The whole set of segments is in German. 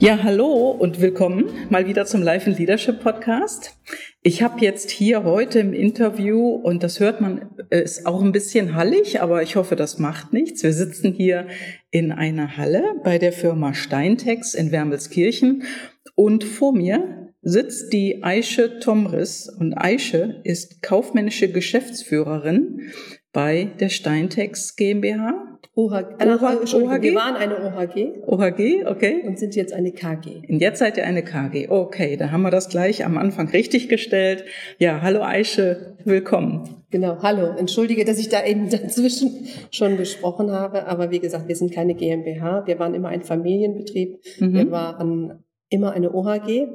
Ja, hallo und willkommen mal wieder zum Life and Leadership Podcast. Ich habe jetzt hier heute im Interview, und das hört man, ist auch ein bisschen hallig, aber ich hoffe, das macht nichts. Wir sitzen hier in einer Halle bei der Firma Steintex in Wermelskirchen und vor mir sitzt die Aische Tomris und Aische ist kaufmännische Geschäftsführerin bei der Steintex GmbH OHG. Äh, OHG. Wir waren eine OHG. OHG, okay. Und sind jetzt eine KG. Und jetzt seid ihr eine KG. Okay, da haben wir das gleich am Anfang richtig gestellt. Ja, hallo Aische, willkommen. Genau, hallo. Entschuldige, dass ich da eben dazwischen schon gesprochen habe. Aber wie gesagt, wir sind keine GmbH. Wir waren immer ein Familienbetrieb. Mhm. Wir waren immer eine OHG.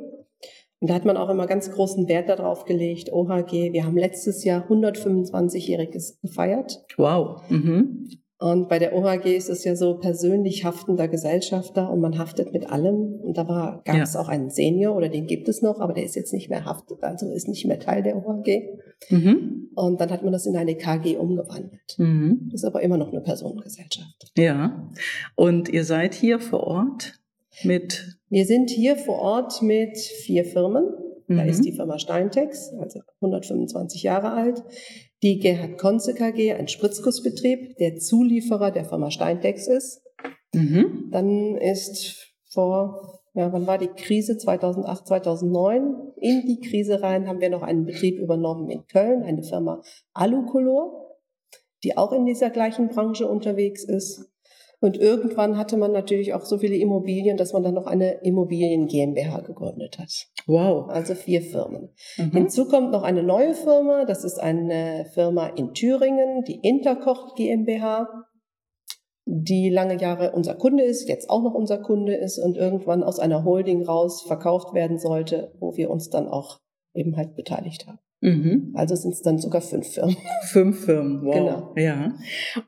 Und da hat man auch immer ganz großen Wert darauf gelegt, OHG. Wir haben letztes Jahr 125-jähriges gefeiert. Wow. Mhm. Und bei der OHG ist es ja so persönlich haftender Gesellschafter und man haftet mit allem. Und da war, gab ja. es auch einen Senior oder den gibt es noch, aber der ist jetzt nicht mehr haftet, also ist nicht mehr Teil der OHG. Mhm. Und dann hat man das in eine KG umgewandelt. Mhm. Das ist aber immer noch eine Personengesellschaft. Ja. Und ihr seid hier vor Ort mit? Wir sind hier vor Ort mit vier Firmen. Da mhm. ist die Firma Steintex, also 125 Jahre alt die Gerhard Konze KG, ein Spritzgussbetrieb, der Zulieferer der Firma Steintex ist. Mhm. Dann ist vor, ja, wann war die Krise? 2008, 2009. In die Krise rein haben wir noch einen Betrieb übernommen in Köln, eine Firma Alucolor, die auch in dieser gleichen Branche unterwegs ist. Und irgendwann hatte man natürlich auch so viele Immobilien, dass man dann noch eine Immobilien GmbH gegründet hat. Wow. Also vier Firmen. Mhm. Hinzu kommt noch eine neue Firma. Das ist eine Firma in Thüringen, die Interkocht GmbH, die lange Jahre unser Kunde ist, jetzt auch noch unser Kunde ist und irgendwann aus einer Holding raus verkauft werden sollte, wo wir uns dann auch eben halt beteiligt haben. Mhm. Also sind es dann sogar fünf Firmen. Fünf Firmen, wow. Genau. Ja.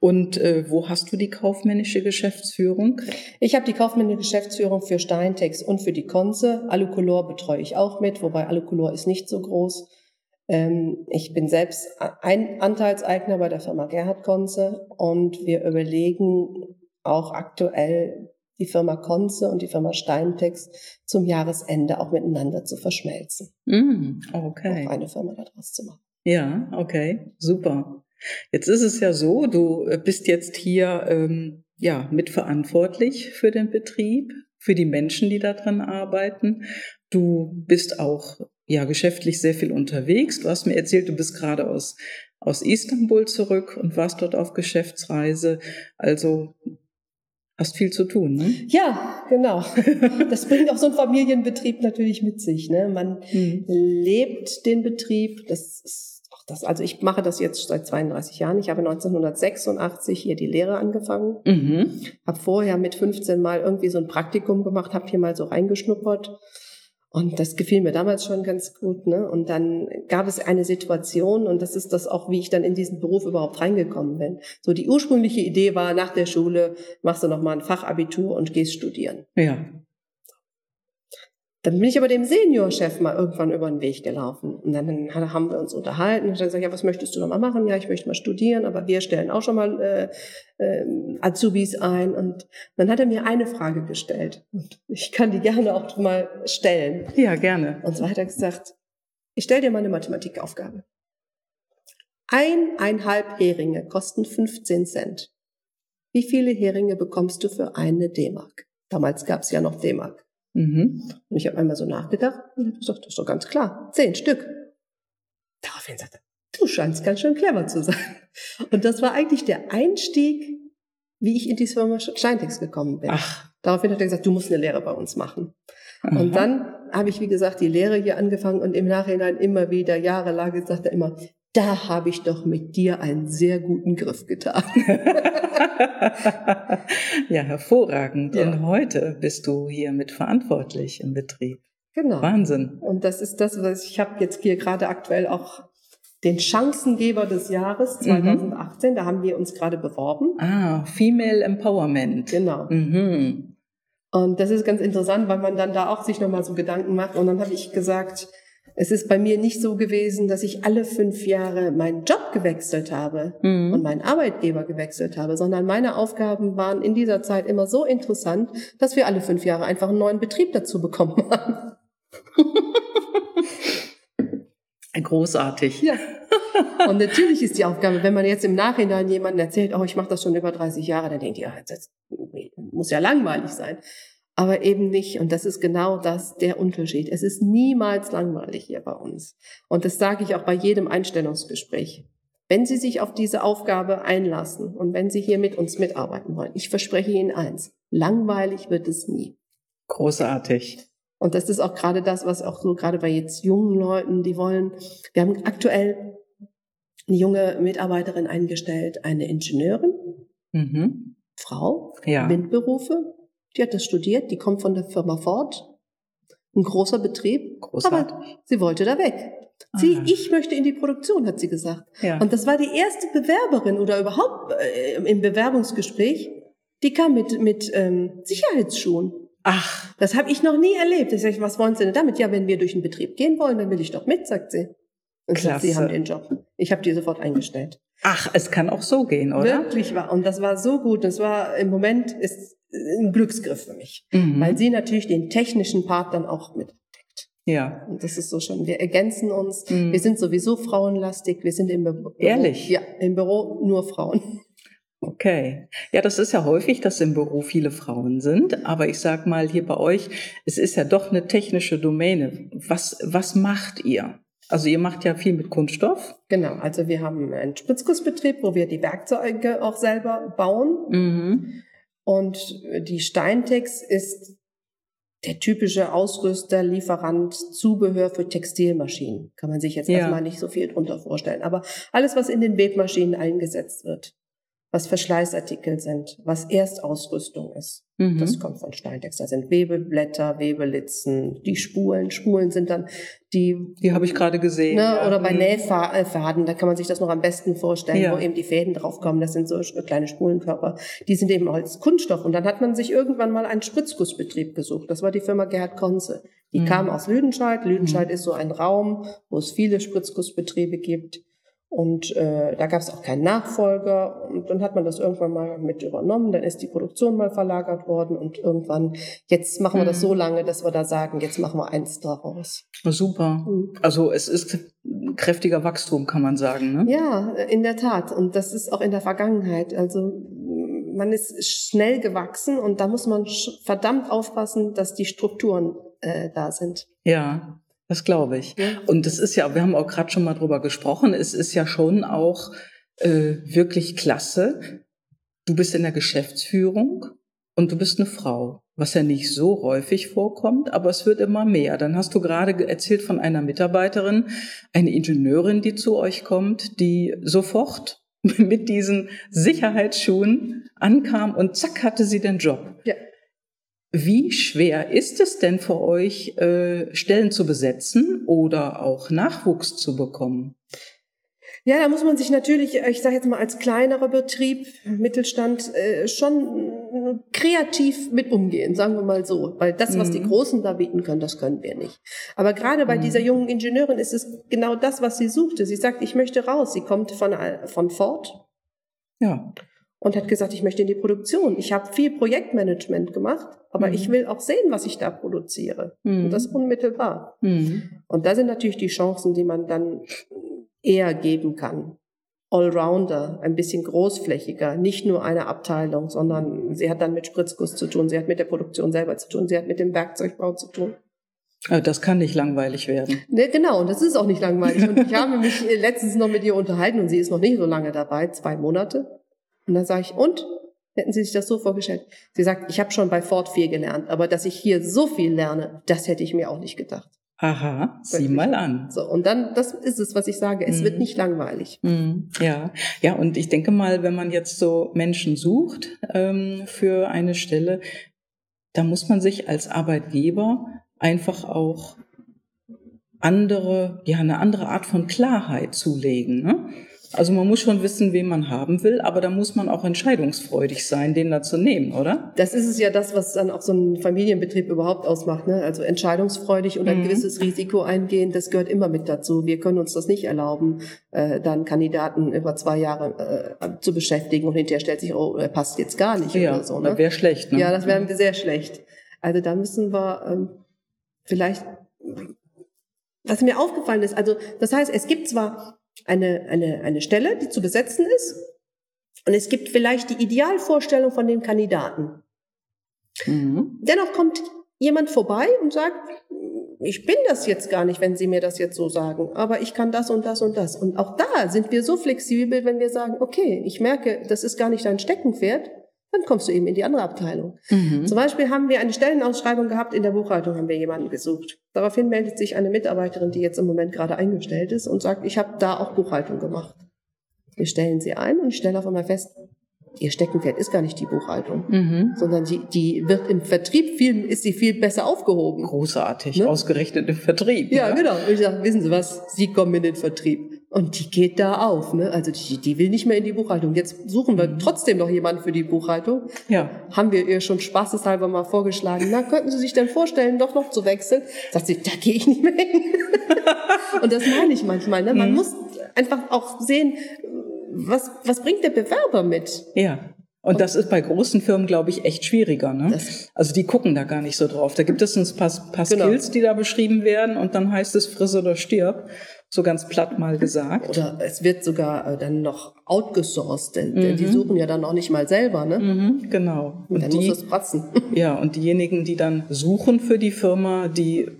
Und äh, wo hast du die kaufmännische Geschäftsführung? Ich habe die kaufmännische Geschäftsführung für Steintex und für die Konze. Alucolor betreue ich auch mit, wobei Alucolor ist nicht so groß. Ähm, ich bin selbst ein Anteilseigner bei der Firma Gerhard Konze und wir überlegen auch aktuell die Firma Konze und die Firma Steintex zum Jahresende auch miteinander zu verschmelzen. Mm, okay. Auch eine Firma daraus zu machen. Ja, okay, super. Jetzt ist es ja so, du bist jetzt hier ähm, ja mitverantwortlich für den Betrieb, für die Menschen, die da dran arbeiten. Du bist auch ja geschäftlich sehr viel unterwegs. Du hast mir erzählt, du bist gerade aus aus Istanbul zurück und warst dort auf Geschäftsreise. Also Hast viel zu tun, ne? Ja, genau. Das bringt auch so ein Familienbetrieb natürlich mit sich. Ne? Man mhm. lebt den Betrieb. Das ist auch das. Also ich mache das jetzt seit 32 Jahren. Ich habe 1986 hier die Lehre angefangen. Mhm. Habe vorher mit 15 Mal irgendwie so ein Praktikum gemacht, habe hier mal so reingeschnuppert und das gefiel mir damals schon ganz gut. Ne? Und dann gab es eine Situation, und das ist das auch, wie ich dann in diesen Beruf überhaupt reingekommen bin. So die ursprüngliche Idee war, nach der Schule machst du nochmal ein Fachabitur und gehst studieren. Ja. Dann bin ich aber dem Seniorchef mal irgendwann über den Weg gelaufen. Und dann haben wir uns unterhalten. Und ich habe gesagt, ja, was möchtest du noch mal machen? Ja, ich möchte mal studieren, aber wir stellen auch schon mal äh, äh, Azubis ein. Und dann hat er mir eine Frage gestellt. Und ich kann die gerne auch mal stellen. Ja, gerne. Und zwar hat er gesagt, ich stelle dir mal eine Mathematikaufgabe. Eineinhalb Heringe kosten 15 Cent. Wie viele Heringe bekommst du für eine D-Mark? Damals gab es ja noch D-Mark. Mhm. Und ich habe einmal so nachgedacht und habe gesagt, das ist doch ganz klar, zehn Stück. Daraufhin sagte er, du scheinst ganz schön clever zu sein. Und das war eigentlich der Einstieg, wie ich in die Firma Steintex gekommen bin. Ach. Daraufhin hat er gesagt, du musst eine Lehre bei uns machen. Aha. Und dann habe ich, wie gesagt, die Lehre hier angefangen und im Nachhinein immer wieder, jahrelang, sagt er immer, da habe ich doch mit dir einen sehr guten Griff getan. ja, hervorragend. Ja. Und heute bist du hier mit verantwortlich im Betrieb. Genau. Wahnsinn. Und das ist das, was ich habe jetzt hier gerade aktuell auch den Chancengeber des Jahres 2018. Mhm. Da haben wir uns gerade beworben. Ah, Female Empowerment. Genau. Mhm. Und das ist ganz interessant, weil man dann da auch sich nochmal so Gedanken macht. Und dann habe ich gesagt, es ist bei mir nicht so gewesen, dass ich alle fünf Jahre meinen Job gewechselt habe mhm. und meinen Arbeitgeber gewechselt habe, sondern meine Aufgaben waren in dieser Zeit immer so interessant, dass wir alle fünf Jahre einfach einen neuen Betrieb dazu bekommen haben. Großartig. Ja. Und natürlich ist die Aufgabe, wenn man jetzt im Nachhinein jemandem erzählt, oh, ich mache das schon über 30 Jahre, dann denkt ihr, das muss ja langweilig sein. Aber eben nicht. Und das ist genau das, der Unterschied. Es ist niemals langweilig hier bei uns. Und das sage ich auch bei jedem Einstellungsgespräch. Wenn Sie sich auf diese Aufgabe einlassen und wenn Sie hier mit uns mitarbeiten wollen, ich verspreche Ihnen eins, langweilig wird es nie. Großartig. Und das ist auch gerade das, was auch so gerade bei jetzt jungen Leuten, die wollen, wir haben aktuell eine junge Mitarbeiterin eingestellt, eine Ingenieurin, mhm. Frau, ja. MINT-Berufe, die hat das studiert, die kommt von der Firma Ford, ein großer Betrieb, Großartig. aber sie wollte da weg. Sie, Aha. ich möchte in die Produktion, hat sie gesagt. Ja. Und das war die erste Bewerberin oder überhaupt äh, im Bewerbungsgespräch, die kam mit, mit ähm, Sicherheitsschuhen. Ach. Das habe ich noch nie erlebt. Ich sage, was wollen Sie denn damit? Ja, wenn wir durch den Betrieb gehen wollen, dann will ich doch mit, sagt sie. Und Klasse. sagt, Sie haben den Job. Ich habe die sofort eingestellt. Ach, es kann auch so gehen, oder? Wirklich wahr. Und das war so gut. Das war im Moment ist ein Glücksgriff für mich, mhm. weil sie natürlich den technischen Part dann auch mit ja. Und das ist so schon. Wir ergänzen uns. Mhm. Wir sind sowieso frauenlastig. Wir sind im Büro. Ehrlich? Ja, im Büro nur Frauen. Okay. Ja, das ist ja häufig, dass im Büro viele Frauen sind. Aber ich sag mal hier bei euch, es ist ja doch eine technische Domäne. Was, was macht ihr? Also ihr macht ja viel mit Kunststoff. Genau, also wir haben einen Spritzgussbetrieb, wo wir die Werkzeuge auch selber bauen. Mhm. Und die Steintex ist der typische Ausrüster, Lieferant, Zubehör für Textilmaschinen. Kann man sich jetzt ja. erstmal nicht so viel drunter vorstellen. Aber alles, was in den Webmaschinen eingesetzt wird was Verschleißartikel sind, was Erstausrüstung ist. Mhm. Das kommt von Steintex. Da sind Webeblätter, Webelitzen, die Spulen. Spulen sind dann die. Die habe ich gerade gesehen. Ne, ja. Oder bei mhm. Nähfaden, da kann man sich das noch am besten vorstellen, ja. wo eben die Fäden draufkommen. Das sind so kleine Spulenkörper. Die sind eben als Kunststoff. Und dann hat man sich irgendwann mal einen Spritzgussbetrieb gesucht. Das war die Firma Gerhard Konze. Die mhm. kam aus Lüdenscheid. Lüdenscheid mhm. ist so ein Raum, wo es viele Spritzgussbetriebe gibt. Und äh, da gab es auch keinen Nachfolger. Und dann hat man das irgendwann mal mit übernommen. Dann ist die Produktion mal verlagert worden. Und irgendwann, jetzt machen wir das so mhm. lange, dass wir da sagen, jetzt machen wir eins daraus. Super. Mhm. Also es ist kräftiger Wachstum, kann man sagen. Ne? Ja, in der Tat. Und das ist auch in der Vergangenheit. Also man ist schnell gewachsen und da muss man verdammt aufpassen, dass die Strukturen äh, da sind. Ja. Das glaube ich. Ja. Und es ist ja, wir haben auch gerade schon mal drüber gesprochen, es ist ja schon auch äh, wirklich klasse. Du bist in der Geschäftsführung und du bist eine Frau, was ja nicht so häufig vorkommt, aber es wird immer mehr. Dann hast du gerade erzählt von einer Mitarbeiterin, eine Ingenieurin, die zu euch kommt, die sofort mit diesen Sicherheitsschuhen ankam und zack hatte sie den Job. Ja. Wie schwer ist es denn für euch, äh, Stellen zu besetzen oder auch Nachwuchs zu bekommen? Ja, da muss man sich natürlich, ich sage jetzt mal als kleinerer Betrieb, Mittelstand, äh, schon kreativ mit umgehen, sagen wir mal so. Weil das, was mhm. die Großen da bieten können, das können wir nicht. Aber gerade bei mhm. dieser jungen Ingenieurin ist es genau das, was sie suchte. Sie sagt, ich möchte raus. Sie kommt von, von Ford. Ja und hat gesagt, ich möchte in die Produktion. Ich habe viel Projektmanagement gemacht, aber mhm. ich will auch sehen, was ich da produziere. Mhm. Und das unmittelbar. Mhm. Und da sind natürlich die Chancen, die man dann eher geben kann. Allrounder, ein bisschen großflächiger, nicht nur eine Abteilung, sondern sie hat dann mit Spritzguss zu tun, sie hat mit der Produktion selber zu tun, sie hat mit dem Werkzeugbau zu tun. Das kann nicht langweilig werden. Ne, genau, und das ist auch nicht langweilig. Und ich habe mich letztens noch mit ihr unterhalten und sie ist noch nicht so lange dabei, zwei Monate. Und dann sage ich, und? Hätten Sie sich das so vorgestellt? Sie sagt, ich habe schon bei Ford viel gelernt, aber dass ich hier so viel lerne, das hätte ich mir auch nicht gedacht. Aha, sieh mal an. So, und dann, das ist es, was ich sage, es mhm. wird nicht langweilig. Mhm. Ja, ja, und ich denke mal, wenn man jetzt so Menschen sucht ähm, für eine Stelle, da muss man sich als Arbeitgeber einfach auch andere, ja, eine andere Art von Klarheit zulegen. Ne? Also man muss schon wissen, wen man haben will, aber da muss man auch entscheidungsfreudig sein, den da zu nehmen, oder? Das ist es ja das, was dann auch so ein Familienbetrieb überhaupt ausmacht. Ne? Also entscheidungsfreudig und ein mhm. gewisses Risiko eingehen, das gehört immer mit dazu. Wir können uns das nicht erlauben, äh, dann Kandidaten über zwei Jahre äh, zu beschäftigen und hinterher stellt sich, oh, er passt jetzt gar nicht ja, oder so. Ne? wäre schlecht. Ne? Ja, das wäre sehr schlecht. Also da müssen wir ähm, vielleicht, was mir aufgefallen ist, also das heißt, es gibt zwar eine, eine, eine Stelle, die zu besetzen ist. Und es gibt vielleicht die Idealvorstellung von dem Kandidaten. Mhm. Dennoch kommt jemand vorbei und sagt, ich bin das jetzt gar nicht, wenn Sie mir das jetzt so sagen, aber ich kann das und das und das. Und auch da sind wir so flexibel, wenn wir sagen, okay, ich merke, das ist gar nicht dein Steckenpferd, dann kommst du eben in die andere Abteilung. Mhm. Zum Beispiel haben wir eine Stellenausschreibung gehabt, in der Buchhaltung haben wir jemanden gesucht. Daraufhin meldet sich eine Mitarbeiterin, die jetzt im Moment gerade eingestellt ist und sagt, ich habe da auch Buchhaltung gemacht. Wir stellen sie ein und ich stelle auf einmal fest, ihr Steckenpferd ist gar nicht die Buchhaltung, mhm. sondern die, die wird im Vertrieb viel, ist sie viel besser aufgehoben. Großartig, ne? ausgerechnet im Vertrieb. Ja, ja. genau. Und ich sage, wissen Sie was, Sie kommen in den Vertrieb. Und die geht da auf, ne? Also die, die will nicht mehr in die Buchhaltung. Jetzt suchen wir mhm. trotzdem noch jemanden für die Buchhaltung. Ja. Haben wir ihr schon spaßeshalber mal vorgeschlagen. Na, könnten Sie sich denn vorstellen, doch noch zu wechseln? Sagt sie, da gehe ich nicht mehr hin. Und das meine ich manchmal. Ne? Man mhm. muss einfach auch sehen, was, was bringt der Bewerber mit? Ja. Und das ist bei großen Firmen, glaube ich, echt schwieriger. Ne? Also die gucken da gar nicht so drauf. Da gibt es ein paar, paar genau. Skills, die da beschrieben werden und dann heißt es friss oder stirb so ganz platt mal gesagt. Oder es wird sogar äh, dann noch outgesourced, denn, mhm. die suchen ja dann auch nicht mal selber, ne? Mhm, genau. Und, dann die, muss es pratzen. Ja, und diejenigen, die dann suchen für die Firma, die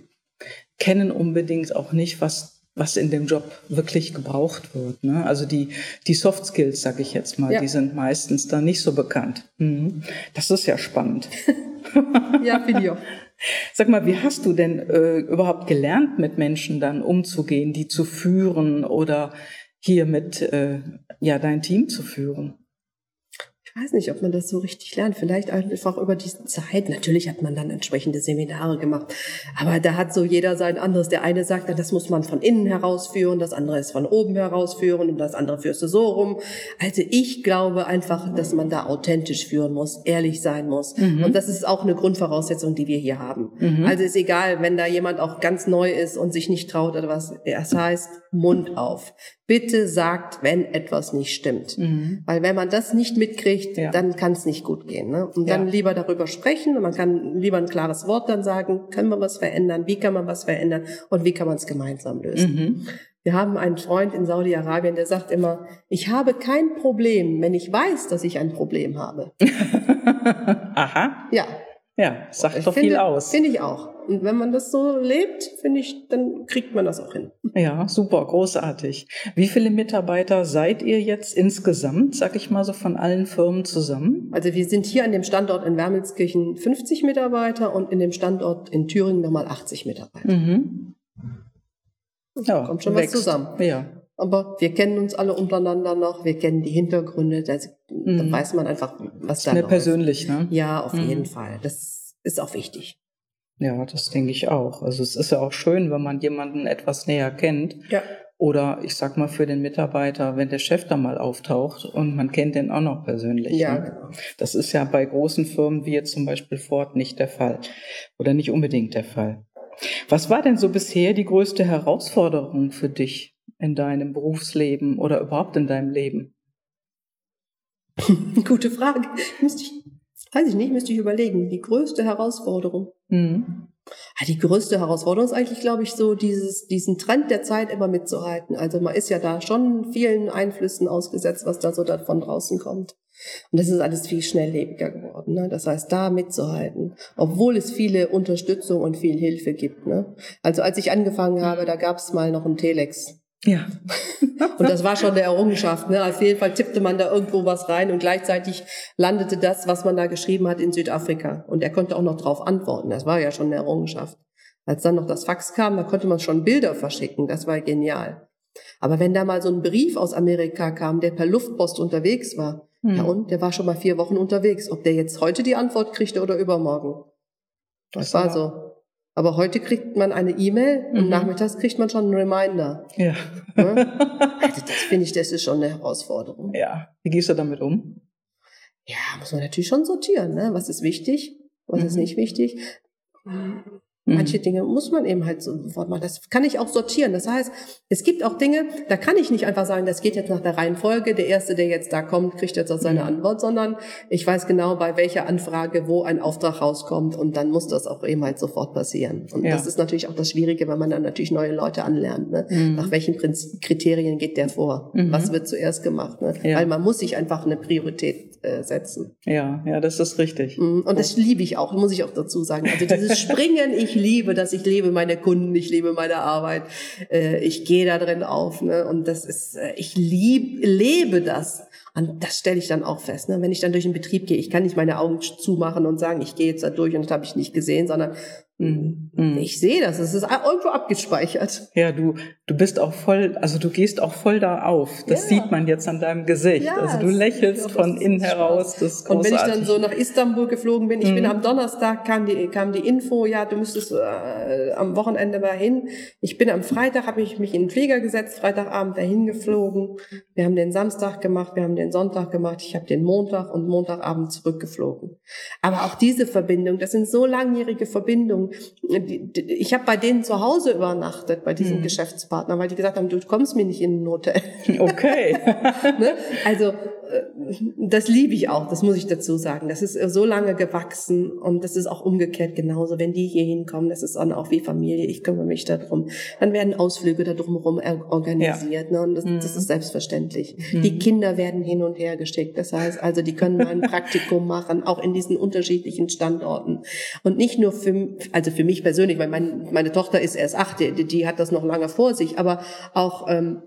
kennen unbedingt auch nicht, was was in dem Job wirklich gebraucht wird. Ne? Also die, die Soft Skills, sage ich jetzt mal, ja. die sind meistens da nicht so bekannt. Mhm. Das ist ja spannend. ja, finde ich auch. Sag mal, wie hast du denn äh, überhaupt gelernt, mit Menschen dann umzugehen, die zu führen oder hier mit äh, ja dein Team zu führen? Weiß nicht, ob man das so richtig lernt. Vielleicht einfach über die Zeit. Natürlich hat man dann entsprechende Seminare gemacht. Aber da hat so jeder sein anderes. Der eine sagt, das muss man von innen herausführen, das andere ist von oben herausführen und das andere führst du so rum. Also ich glaube einfach, dass man da authentisch führen muss, ehrlich sein muss. Mhm. Und das ist auch eine Grundvoraussetzung, die wir hier haben. Mhm. Also ist egal, wenn da jemand auch ganz neu ist und sich nicht traut oder was. Das heißt, Mund auf bitte sagt, wenn etwas nicht stimmt. Mhm. Weil wenn man das nicht mitkriegt, ja. dann kann es nicht gut gehen. Ne? Und dann ja. lieber darüber sprechen und man kann lieber ein klares Wort dann sagen, können wir was verändern, wie kann man was verändern und wie kann man es gemeinsam lösen. Mhm. Wir haben einen Freund in Saudi-Arabien, der sagt immer, ich habe kein Problem, wenn ich weiß, dass ich ein Problem habe. Aha. Ja. Ja, sagt doch finde, viel aus. Finde ich auch. Und wenn man das so lebt, finde ich, dann kriegt man das auch hin. Ja, super, großartig. Wie viele Mitarbeiter seid ihr jetzt insgesamt, sag ich mal so, von allen Firmen zusammen? Also wir sind hier an dem Standort in Wermelskirchen 50 Mitarbeiter und in dem Standort in Thüringen nochmal 80 Mitarbeiter. Mhm. Ja, kommt schon wächst. was zusammen. Ja. Aber wir kennen uns alle untereinander noch, wir kennen die Hintergründe, da, mhm. weiß man einfach, was da ist. Mehr persönlich, ne? Ja, auf mhm. jeden Fall. Das ist auch wichtig. Ja, das denke ich auch. Also es ist ja auch schön, wenn man jemanden etwas näher kennt. Ja. Oder ich sag mal für den Mitarbeiter, wenn der Chef da mal auftaucht und man kennt den auch noch persönlich. Ja, ne? genau. Das ist ja bei großen Firmen wie jetzt zum Beispiel Ford nicht der Fall. Oder nicht unbedingt der Fall. Was war denn so bisher die größte Herausforderung für dich in deinem Berufsleben oder überhaupt in deinem Leben? Gute Frage. Müsste ich Weiß ich nicht, müsste ich überlegen. Die größte Herausforderung. Mhm. Ja, die größte Herausforderung ist eigentlich, glaube ich, so dieses, diesen Trend der Zeit immer mitzuhalten. Also man ist ja da schon vielen Einflüssen ausgesetzt, was da so von draußen kommt. Und das ist alles viel schnelllebiger geworden. Ne? Das heißt, da mitzuhalten, obwohl es viele Unterstützung und viel Hilfe gibt. Ne? Also als ich angefangen habe, da gab es mal noch ein Telex. Ja. und das war schon eine Errungenschaft. Ne? Auf jeden Fall tippte man da irgendwo was rein und gleichzeitig landete das, was man da geschrieben hat, in Südafrika. Und er konnte auch noch darauf antworten. Das war ja schon eine Errungenschaft. Als dann noch das Fax kam, da konnte man schon Bilder verschicken. Das war genial. Aber wenn da mal so ein Brief aus Amerika kam, der per Luftpost unterwegs war, hm. ja und, der war schon mal vier Wochen unterwegs. Ob der jetzt heute die Antwort kriegte oder übermorgen. Das, das war so. Aber heute kriegt man eine E-Mail und mhm. nachmittags kriegt man schon einen Reminder. Ja. Ne? Also das finde ich, das ist schon eine Herausforderung. Ja. Wie gehst du damit um? Ja, muss man natürlich schon sortieren. Ne? Was ist wichtig? Was mhm. ist nicht wichtig? Manche mhm. Dinge muss man eben halt sofort machen. Das kann ich auch sortieren. Das heißt, es gibt auch Dinge, da kann ich nicht einfach sagen, das geht jetzt nach der Reihenfolge. Der Erste, der jetzt da kommt, kriegt jetzt auch seine mhm. Antwort, sondern ich weiß genau, bei welcher Anfrage, wo ein Auftrag rauskommt und dann muss das auch eben halt sofort passieren. Und ja. das ist natürlich auch das Schwierige, weil man dann natürlich neue Leute anlernt. Ne? Mhm. Nach welchen Kriterien geht der vor? Mhm. Was wird zuerst gemacht? Ne? Ja. Weil man muss sich einfach eine Priorität äh, setzen. Ja, ja, das ist richtig. Mhm. Und das liebe ich auch, muss ich auch dazu sagen. Also dieses Springen, ich liebe das, ich liebe meine Kunden, ich liebe meine Arbeit, äh, ich gehe da drin auf. Ne? Und das ist, äh, ich lieb, lebe das. Und das stelle ich dann auch fest. Ne? Wenn ich dann durch den Betrieb gehe, ich kann nicht meine Augen zumachen und sagen, ich gehe jetzt da durch und das habe ich nicht gesehen, sondern Mhm. mhm. Ich sehe das, es ist irgendwo abgespeichert. Ja, du, du bist auch voll, also du gehst auch voll da auf. Das ja. sieht man jetzt an deinem Gesicht. Ja, also du lächelst von innen heraus. Das ist Und wenn ich dann so nach Istanbul geflogen bin, ich mhm. bin am Donnerstag, kam die, kam die Info, ja, du müsstest äh, am Wochenende mal hin. Ich bin am Freitag, habe ich mich in den Flieger gesetzt, Freitagabend dahin geflogen. Wir haben den Samstag gemacht, wir haben den Sonntag gemacht, ich habe den Montag und Montagabend zurückgeflogen. Aber auch diese Verbindung, das sind so langjährige Verbindungen, ich habe bei denen zu Hause übernachtet, bei diesen hm. Geschäftspartnern, weil die gesagt haben, du kommst mir nicht in ein Hotel. Okay. ne? Also das liebe ich auch, das muss ich dazu sagen. Das ist so lange gewachsen und das ist auch umgekehrt genauso. Wenn die hier hinkommen, das ist dann auch wie Familie, ich kümmere mich darum. Dann werden Ausflüge da drumherum organisiert ja. ne? und das, mhm. das, ist selbstverständlich. Mhm. Die Kinder werden hin und her geschickt. Das heißt also, die können mal ein Praktikum machen, auch in diesen unterschiedlichen Standorten. Und nicht nur für, also für mich persönlich, weil mein, meine Tochter ist erst acht, die, die hat das noch lange vor sich, aber auch ähm,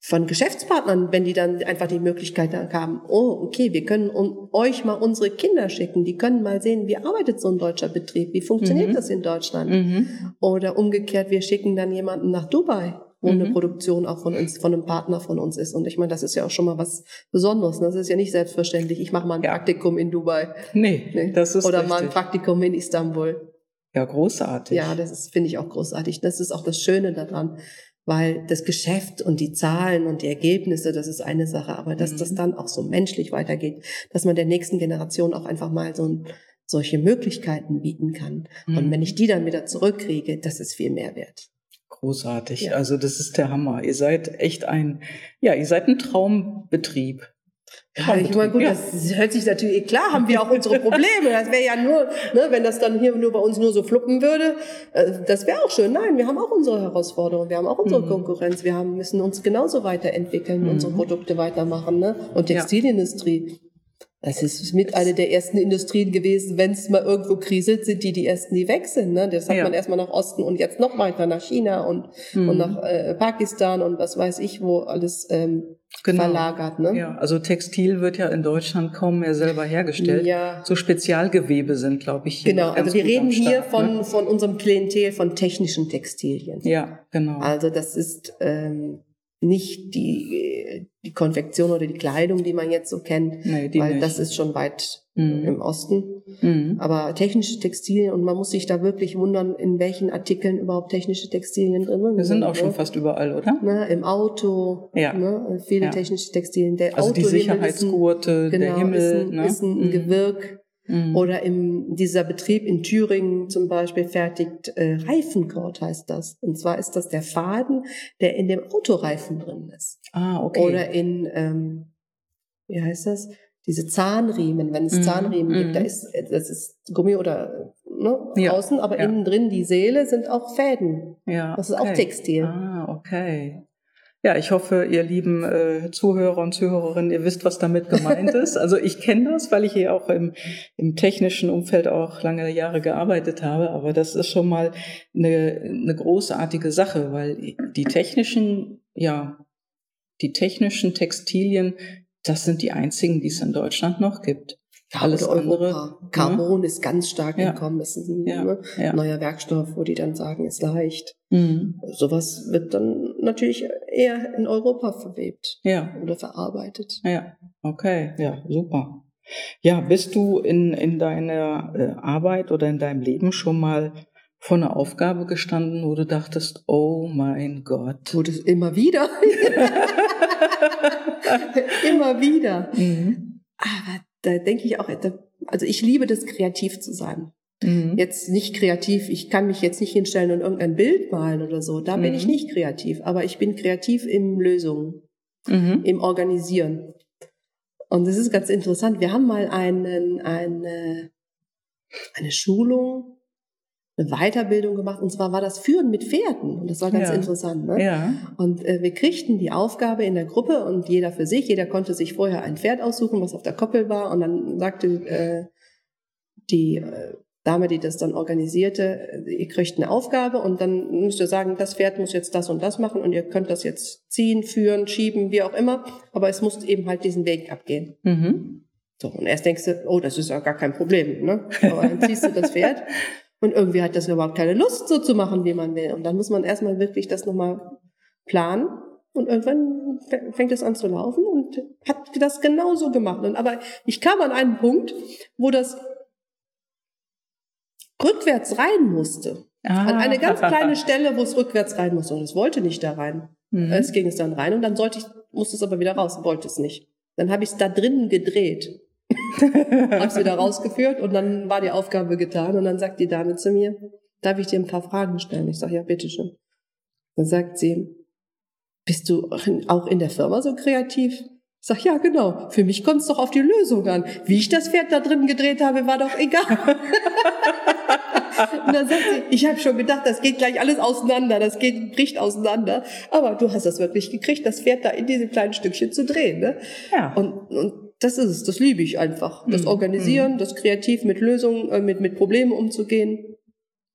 von Geschäftspartnern, wenn die dann einfach die Möglichkeit haben, oh, okay, wir können euch mal unsere Kinder schicken, die können mal sehen, wie arbeitet so ein deutscher Betrieb, wie funktioniert mhm. das in Deutschland. Mhm. Oder umgekehrt, wir schicken dann jemanden nach Dubai, wo mhm. eine Produktion auch von uns, von einem Partner von uns ist. Und ich meine, das ist ja auch schon mal was Besonderes. Ne? Das ist ja nicht selbstverständlich. Ich mache mal ein ja. Praktikum in Dubai. Nee, nee. das ist Oder richtig. mal ein Praktikum in Istanbul. Ja, großartig. Ja, das finde ich auch großartig. Das ist auch das Schöne daran weil das Geschäft und die Zahlen und die Ergebnisse, das ist eine Sache, aber dass mhm. das dann auch so menschlich weitergeht, dass man der nächsten Generation auch einfach mal so ein, solche Möglichkeiten bieten kann. Mhm. Und wenn ich die dann wieder zurückkriege, das ist viel mehr wert. Großartig. Ja. Also das ist der Hammer. Ihr seid echt ein, ja, ihr seid ein Traumbetrieb. Ja, ich meine, gut, ja. das hört sich natürlich, klar haben wir auch unsere Probleme. Das wäre ja nur, ne, wenn das dann hier nur bei uns nur so fluppen würde, äh, das wäre auch schön. Nein, wir haben auch unsere Herausforderungen, wir haben auch unsere mhm. Konkurrenz, wir haben, müssen uns genauso weiterentwickeln, mhm. unsere Produkte weitermachen. Ne? Und Textilindustrie, das ist mit einer der ersten Industrien gewesen, wenn es mal irgendwo kriselt, sind die die ersten, die weg sind. Ne? Das hat ja. man erstmal nach Osten und jetzt noch weiter nach China und, mhm. und nach äh, Pakistan und was weiß ich, wo alles ähm, genau. verlagert. Ne? Ja, also Textil wird ja in Deutschland kaum mehr selber hergestellt. Ja. So Spezialgewebe sind, glaube ich. Hier genau, also wir reden Start, hier von, ne? von unserem Klientel von technischen Textilien. Ja, genau. Also das ist ähm, nicht die, die Konfektion oder die Kleidung, die man jetzt so kennt, nee, weil nicht. das ist schon weit mhm. im Osten. Mhm. Aber technische Textilien und man muss sich da wirklich wundern, in welchen Artikeln überhaupt technische Textilien drin sind. Wir sind auch ne? schon fast überall, oder? Ne, Im Auto, ja. ne, viele ja. technische Textilien. Der also Auto die Sicherheitsgurte, genau, der Himmel, ist ein, ne? ist ein mhm. Gewirk Mhm. Oder im, dieser Betrieb in Thüringen zum Beispiel fertigt äh, Reifenkord heißt das. Und zwar ist das der Faden, der in dem Autoreifen drin ist. Ah, okay. Oder in, ähm, wie heißt das? Diese Zahnriemen, wenn es mhm. Zahnriemen gibt, da mhm. ist, das ist Gummi oder ne, ja. außen, aber ja. innen drin die Seele sind auch Fäden. Ja. Das ist okay. auch Textil. Ah, okay. Ja, ich hoffe, ihr lieben äh, Zuhörer und Zuhörerinnen, ihr wisst, was damit gemeint ist. Also ich kenne das, weil ich hier auch im, im technischen Umfeld auch lange Jahre gearbeitet habe. Aber das ist schon mal eine, eine großartige Sache, weil die technischen, ja, die technischen Textilien, das sind die einzigen, die es in Deutschland noch gibt. Ja, Alles oder andere. Europa. Ne? Carbon ja. ist ganz stark ja. gekommen. Es ist ein ja. Ne, neuer Werkstoff, wo die dann sagen, ist leicht. Mhm. Sowas wird dann natürlich eher in Europa verwebt ja. oder verarbeitet. Ja, okay, ja, super. Ja, bist du in, in deiner äh, Arbeit oder in deinem Leben schon mal vor einer Aufgabe gestanden, wo du dachtest, oh mein Gott. Wurde es immer wieder. immer wieder. Mhm. Aber da denke ich auch, also ich liebe das, kreativ zu sein. Mhm. Jetzt nicht kreativ, ich kann mich jetzt nicht hinstellen und irgendein Bild malen oder so. Da mhm. bin ich mhm. nicht kreativ, aber ich bin kreativ im Lösungen, mhm. im Organisieren. Und das ist ganz interessant. Wir haben mal einen, eine, eine Schulung eine Weiterbildung gemacht und zwar war das Führen mit Pferden und das war ganz ja. interessant. Ne? Ja. Und äh, wir kriegten die Aufgabe in der Gruppe und jeder für sich, jeder konnte sich vorher ein Pferd aussuchen, was auf der Koppel war und dann sagte äh, die äh, Dame, die das dann organisierte, äh, ihr kriegt eine Aufgabe und dann müsst ihr sagen, das Pferd muss jetzt das und das machen und ihr könnt das jetzt ziehen, führen, schieben, wie auch immer, aber es muss eben halt diesen Weg abgehen. Mhm. So, und erst denkst du, oh, das ist ja gar kein Problem, ne? Aber dann ziehst du das Pferd Und irgendwie hat das überhaupt keine Lust, so zu machen, wie man will. Und dann muss man erstmal wirklich das nochmal planen. Und irgendwann fängt es an zu laufen und hat das genauso gemacht. Und aber ich kam an einen Punkt, wo das rückwärts rein musste. Ah. An eine ganz kleine Stelle, wo es rückwärts rein musste. Und es wollte nicht da rein. Mhm. Es ging es dann rein und dann sollte ich, musste es aber wieder raus, wollte es nicht. Dann habe ich es da drinnen gedreht. Hab's wieder rausgeführt und dann war die Aufgabe getan und dann sagt die Dame zu mir, darf ich dir ein paar Fragen stellen? Ich sage, ja, bitteschön. Dann sagt sie, bist du auch in der Firma so kreativ? Ich sag, ja, genau. Für mich kommt es doch auf die Lösung an. Wie ich das Pferd da drin gedreht habe, war doch egal. und dann sagt sie, ich habe schon gedacht, das geht gleich alles auseinander, das geht, bricht auseinander. Aber du hast das wirklich gekriegt, das Pferd da in diese kleinen Stückchen zu drehen. Ne? Ja. Und, und das ist es, das liebe ich einfach. Das mhm. Organisieren, mhm. das kreativ mit Lösungen, äh, mit, mit Problemen umzugehen.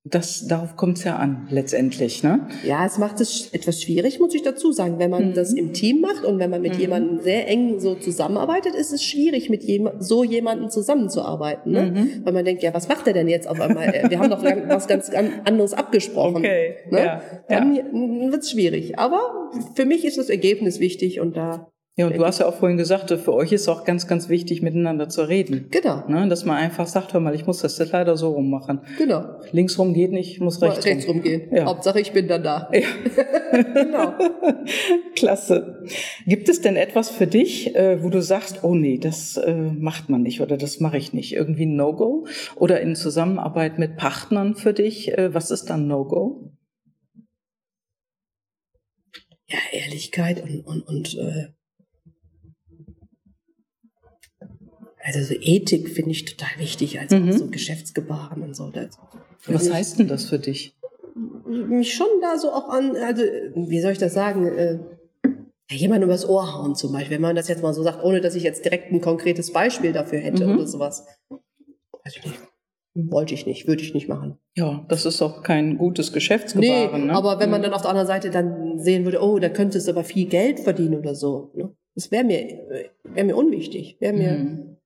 Das, darauf kommt es ja an, letztendlich, ne? Ja, es macht es etwas schwierig, muss ich dazu sagen. Wenn man mhm. das im Team macht und wenn man mit mhm. jemandem sehr eng so zusammenarbeitet, ist es schwierig, mit jem so jemandem zusammenzuarbeiten, ne? Mhm. Weil man denkt, ja, was macht er denn jetzt auf einmal? Wir haben doch was ganz anderes abgesprochen. Okay. Ne? Ja. Dann ja. wird es schwierig. Aber für mich ist das Ergebnis wichtig und da ja, und du hast ja auch vorhin gesagt, für euch ist auch ganz, ganz wichtig, miteinander zu reden. Genau. Ne, dass man einfach sagt, hör mal, ich muss das jetzt leider so rum machen. Genau. Links rum geht nicht, muss rechts, rechts rum. gehen. Ja. Hauptsache, ich bin dann da. Ja. genau. Klasse. Gibt es denn etwas für dich, äh, wo du sagst, oh nee, das äh, macht man nicht oder das mache ich nicht? Irgendwie ein No-Go? Oder in Zusammenarbeit mit Partnern für dich, äh, was ist dann No-Go? Ja, Ehrlichkeit und, und, und äh Also so Ethik finde ich total wichtig, also mhm. so Geschäftsgebaren und so. Das, Was heißt denn das für dich? Mich schon da so auch an, also wie soll ich das sagen, äh, ja, jemand übers Ohr hauen zum Beispiel, wenn man das jetzt mal so sagt, ohne dass ich jetzt direkt ein konkretes Beispiel dafür hätte mhm. oder sowas. Weiß ich nicht. Wollte ich nicht, würde ich nicht machen. Ja, das ist auch kein gutes Geschäftsgebaren. Nee, ne? aber wenn man mhm. dann auf der anderen Seite dann sehen würde, oh, da könntest du aber viel Geld verdienen oder so, ne? das wäre mir, wäre mir unwichtig, wäre mir, mhm.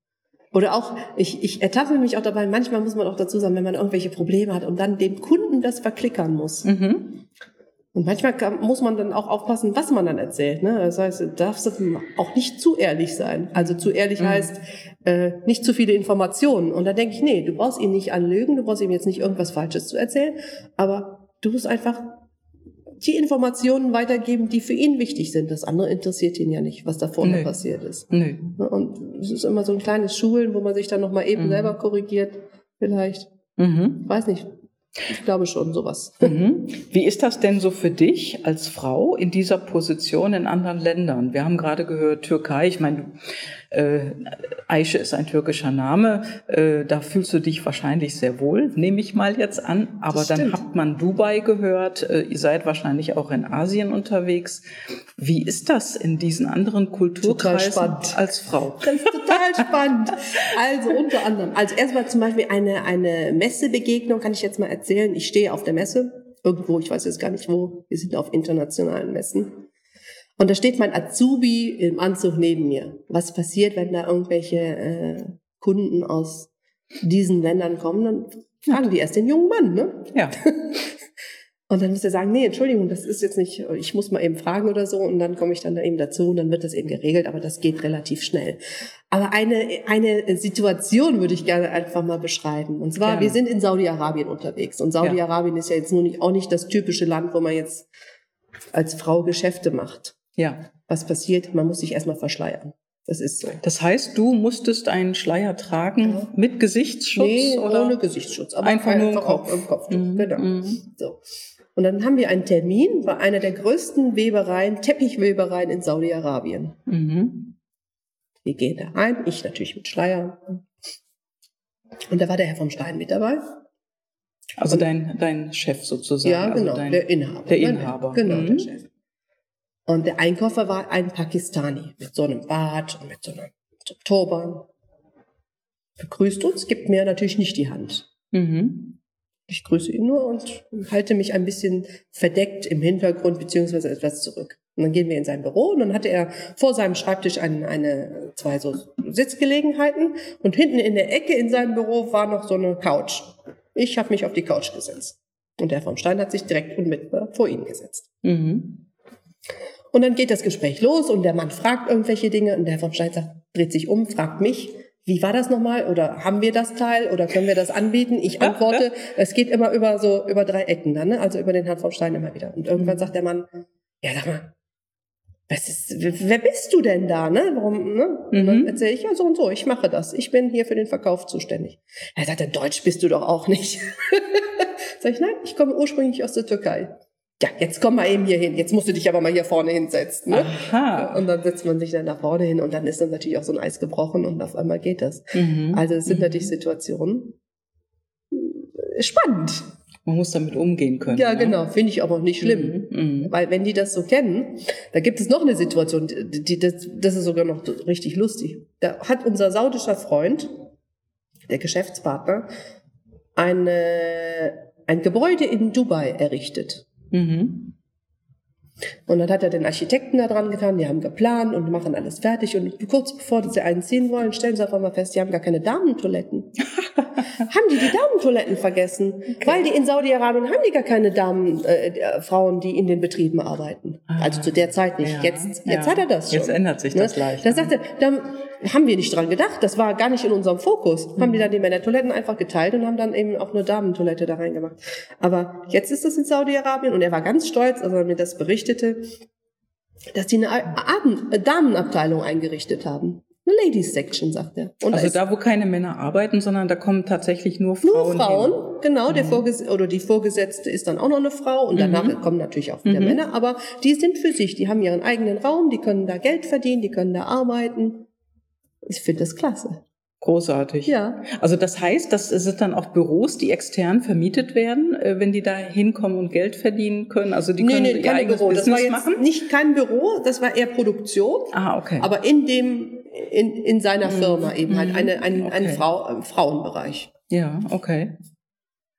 Oder auch, ich, ich ertappe mich auch dabei, manchmal muss man auch dazu sagen, wenn man irgendwelche Probleme hat und dann dem Kunden das verklickern muss. Mhm. Und manchmal kann, muss man dann auch aufpassen, was man dann erzählt. Ne? Das heißt, du darfst auch nicht zu ehrlich sein. Also zu ehrlich mhm. heißt, äh, nicht zu viele Informationen. Und da denke ich, nee, du brauchst ihn nicht anlügen, du brauchst ihm jetzt nicht irgendwas Falsches zu erzählen, aber du musst einfach die Informationen weitergeben, die für ihn wichtig sind. Das andere interessiert ihn ja nicht, was da vorne Nö. passiert ist. Nö. Und es ist immer so ein kleines Schulen, wo man sich dann nochmal eben mhm. selber korrigiert, vielleicht. Mhm. Weiß nicht. Ich glaube schon sowas. Mhm. Wie ist das denn so für dich als Frau in dieser Position in anderen Ländern? Wir haben gerade gehört Türkei. Ich meine, äh, Aische ist ein türkischer Name. Äh, da fühlst du dich wahrscheinlich sehr wohl, nehme ich mal jetzt an. Aber dann hat man Dubai gehört. Äh, ihr seid wahrscheinlich auch in Asien unterwegs. Wie ist das in diesen anderen Kulturkreisen als Frau? Das ist total spannend. Also unter anderem, also erstmal zum Beispiel eine, eine Messebegegnung kann ich jetzt mal erzählen. Ich stehe auf der Messe irgendwo, ich weiß jetzt gar nicht wo. Wir sind auf internationalen Messen. Und da steht mein Azubi im Anzug neben mir. Was passiert, wenn da irgendwelche äh, Kunden aus diesen Ländern kommen? Dann fragen die erst den jungen Mann, ne? Ja. Und dann muss er sagen, nee, Entschuldigung, das ist jetzt nicht, ich muss mal eben fragen oder so. Und dann komme ich dann eben dazu und dann wird das eben geregelt, aber das geht relativ schnell. Aber eine, eine Situation würde ich gerne einfach mal beschreiben. Und zwar, gerne. wir sind in Saudi-Arabien unterwegs. Und Saudi-Arabien ja. ist ja jetzt nur nicht, auch nicht das typische Land, wo man jetzt als Frau Geschäfte macht. Ja. Was passiert? Man muss sich erstmal verschleiern. Das ist so. Das heißt, du musstest einen Schleier tragen ja. mit Gesichtsschutz? Nee, oder? ohne Gesichtsschutz. Aber einfach, einfach nur im Kopf. Im Kopf mhm. Genau. Mhm. So. Und dann haben wir einen Termin bei einer der größten Webereien, Teppichwebereien in Saudi-Arabien. Mhm. Wir gehen da rein, ich natürlich mit Schleier. Und da war der Herr vom Stein mit dabei. Also dein, dein Chef sozusagen. Ja, also genau, dein, der Inhaber. Der Inhaber. Genau, mhm. der Chef. Und der Einkäufer war ein Pakistani mit so einem Bart und mit so einem, so einem Turban. Begrüßt uns, gibt mir natürlich nicht die Hand. Mhm. Ich grüße ihn nur und halte mich ein bisschen verdeckt im Hintergrund beziehungsweise etwas zurück. Und dann gehen wir in sein Büro und dann hatte er vor seinem Schreibtisch eine, eine, zwei so Sitzgelegenheiten und hinten in der Ecke in seinem Büro war noch so eine Couch. Ich habe mich auf die Couch gesetzt und der vom Stein hat sich direkt unmittelbar vor ihn gesetzt. Mhm. Und dann geht das Gespräch los und der Mann fragt irgendwelche Dinge und der vom Stein sagt, dreht sich um, fragt mich, wie war das nochmal? Oder haben wir das Teil? Oder können wir das anbieten? Ich antworte, es geht immer über so, über drei Ecken dann, ne? also über den Herrn vom Stein immer wieder. Und irgendwann mhm. sagt der Mann, ja, sag mal, was ist, wer bist du denn da, ne? Warum, ne? Und dann mhm. erzähle ich, ja, so und so, ich mache das. Ich bin hier für den Verkauf zuständig. Er sagt, Deutsch bist du doch auch nicht. Sag ich, nein, ich komme ursprünglich aus der Türkei ja, jetzt komm mal eben hier hin, jetzt musst du dich aber mal hier vorne hinsetzen. Ne? Aha. Und dann setzt man sich dann nach vorne hin und dann ist dann natürlich auch so ein Eis gebrochen und auf einmal geht das. Mhm. Also es sind mhm. natürlich Situationen äh, spannend. Man muss damit umgehen können. Ja, ne? genau, finde ich aber auch nicht schlimm. Mhm. mhm. Weil wenn die das so kennen, da gibt es noch eine Situation, die, die, das, das ist sogar noch richtig lustig. Da hat unser saudischer Freund, der Geschäftspartner, eine, ein Gebäude in Dubai errichtet. Mhm. Und dann hat er den Architekten da dran getan, die haben geplant und machen alles fertig. Und kurz bevor sie einziehen wollen, stellen sie auf einmal fest, die haben gar keine Damentoiletten. haben die die Damentoiletten vergessen? Okay. Weil die in Saudi-Arabien haben die gar keine Damen, äh, Frauen, die in den Betrieben arbeiten. Ah, also zu der Zeit nicht. Ja, jetzt, jetzt ja. hat er das schon. Jetzt ändert sich das ne? leicht. Da sagt er, dann haben wir nicht dran gedacht. Das war gar nicht in unserem Fokus. Mhm. Haben die dann die Männertoiletten einfach geteilt und haben dann eben auch eine Damentoilette da reingemacht. Aber jetzt ist das in Saudi-Arabien und er war ganz stolz, als er mir das berichtete, dass die eine Damenabteilung eingerichtet haben. Eine Ladies Section, sagt er. Und also da, wo keine Männer arbeiten, sondern da kommen tatsächlich nur Frauen. Nur Frauen, hin. genau. Mhm. Der Vorges oder die Vorgesetzte ist dann auch noch eine Frau und danach mhm. kommen natürlich auch wieder mhm. Männer. Aber die sind für sich, die haben ihren eigenen Raum, die können da Geld verdienen, die können da arbeiten. Ich finde das klasse. Großartig. Ja. Also das heißt, das sind dann auch Büros, die extern vermietet werden, äh, wenn die da hinkommen und Geld verdienen können. Also die können nee, nee, ihr eigenes Büro. Business das war jetzt machen. Nicht kein Büro, das war eher Produktion. Ah, okay. Aber in dem in, in seiner mhm. Firma eben halt eine, ein, okay. ein Frau, Frauenbereich. Ja, okay.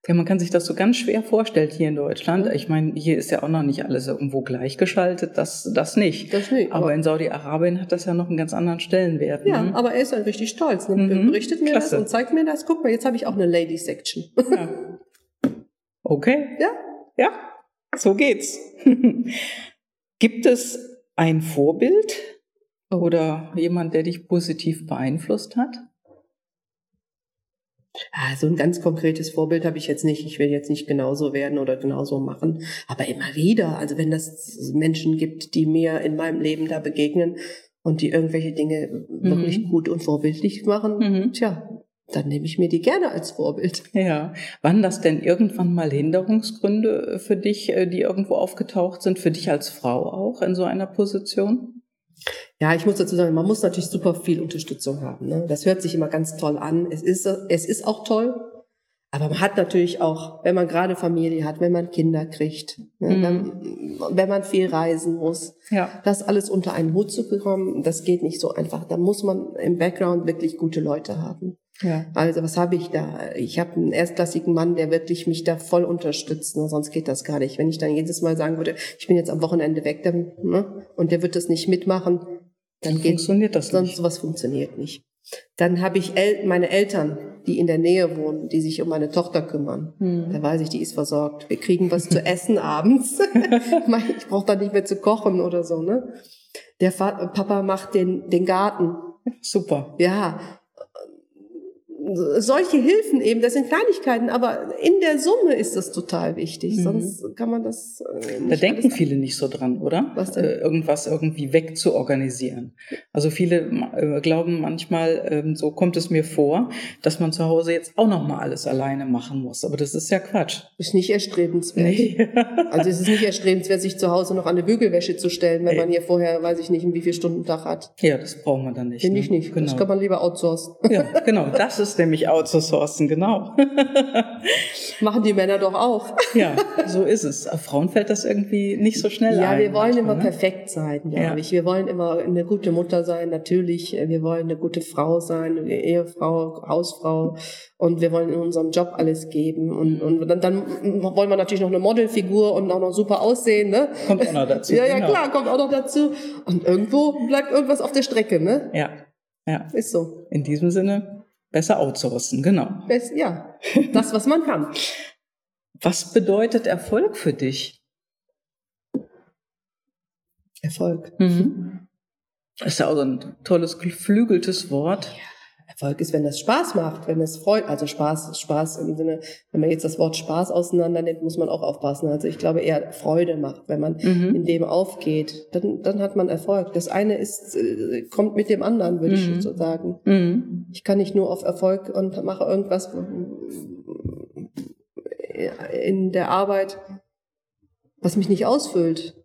Ja, man kann sich das so ganz schwer vorstellen hier in Deutschland. Ich meine, hier ist ja auch noch nicht alles irgendwo gleichgeschaltet, das, das nicht. Das nicht. Aber, aber in Saudi-Arabien hat das ja noch einen ganz anderen Stellenwert. Ja, ne? aber er ist dann richtig stolz. Ne? Mhm. Berichtet mir Klasse. das und zeigt mir das. Guck mal, jetzt habe ich auch eine Lady-Section. Ja. Okay. Ja. Ja, so geht's. Gibt es ein Vorbild oder jemand, der dich positiv beeinflusst hat? Also ein ganz konkretes Vorbild habe ich jetzt nicht. Ich will jetzt nicht genauso werden oder genauso machen. Aber immer wieder, also wenn das Menschen gibt, die mir in meinem Leben da begegnen und die irgendwelche Dinge mhm. wirklich gut und vorbildlich machen, mhm. tja, dann nehme ich mir die gerne als Vorbild. Ja. Waren das denn irgendwann mal Hinderungsgründe für dich, äh, die irgendwo aufgetaucht sind, für dich als Frau auch in so einer Position? Ja, ich muss dazu sagen, man muss natürlich super viel Unterstützung haben. Ne? Das hört sich immer ganz toll an. Es ist, es ist auch toll. Aber man hat natürlich auch, wenn man gerade Familie hat, wenn man Kinder kriegt, ne, mhm. dann, wenn man viel reisen muss, ja. das alles unter einen Hut zu bekommen, das geht nicht so einfach. Da muss man im Background wirklich gute Leute haben. Ja. Also was habe ich da? Ich habe einen erstklassigen Mann, der wirklich mich da voll unterstützt. Ne? Sonst geht das gar nicht. Wenn ich dann jedes Mal sagen würde, ich bin jetzt am Wochenende weg, dann, ne? und der wird das nicht mitmachen, dann geht funktioniert das sonst nicht. sowas funktioniert nicht. Dann habe ich El meine Eltern, die in der Nähe wohnen, die sich um meine Tochter kümmern. Mhm. Da weiß ich, die ist versorgt. Wir kriegen was zu essen abends. ich brauche da nicht mehr zu kochen oder so. Ne? Der Papa macht den, den Garten. Super. Ja, solche Hilfen eben, das sind Kleinigkeiten, aber in der Summe ist das total wichtig. Mhm. Sonst kann man das. Äh, da denken viele nicht so dran, oder? Was denn? Äh, irgendwas irgendwie wegzuorganisieren. Also viele äh, glauben manchmal, ähm, so kommt es mir vor, dass man zu Hause jetzt auch noch mal alles alleine machen muss. Aber das ist ja Quatsch. Ist nicht erstrebenswert. Nee. also es ist nicht erstrebenswert, sich zu Hause noch an eine Bügelwäsche zu stellen, wenn nee. man hier vorher, weiß ich nicht, wie viel Stunden Tag hat. Ja, das braucht man dann nicht. Finde ne? ich nicht. Genau. Das kann man lieber outsourcen. Ja, genau. Das ist nämlich outzusourcen, genau. Machen die Männer doch auch. ja, so ist es. Auf Frauen fällt das irgendwie nicht so schnell ja, ein. Ja, wir wollen manchmal, immer ne? perfekt sein, glaube ja. ich. Wir wollen immer eine gute Mutter sein, natürlich. Wir wollen eine gute Frau sein, Ehefrau, Hausfrau. Und wir wollen in unserem Job alles geben. Und, und dann, dann wollen wir natürlich noch eine Modelfigur und auch noch super aussehen. Ne? Kommt auch noch dazu. ja, ja, genau. klar, kommt auch noch dazu. Und irgendwo bleibt irgendwas auf der Strecke, ne? Ja. Ja. Ist so. In diesem Sinne, besser outsourcen, genau. Best, ja, das, was man kann. Was bedeutet Erfolg für dich? Erfolg. Mhm. Das ist ja auch so ein tolles, geflügeltes Wort. Ja. Erfolg ist, wenn das Spaß macht, wenn es freut, also Spaß, Spaß im Sinne, wenn man jetzt das Wort Spaß auseinander nimmt, muss man auch aufpassen. Also ich glaube eher Freude macht, wenn man mhm. in dem aufgeht, dann, dann hat man Erfolg. Das eine ist, äh, kommt mit dem anderen, würde mhm. ich so sagen. Mhm. Ich kann nicht nur auf Erfolg und mache irgendwas in der Arbeit, was mich nicht ausfüllt.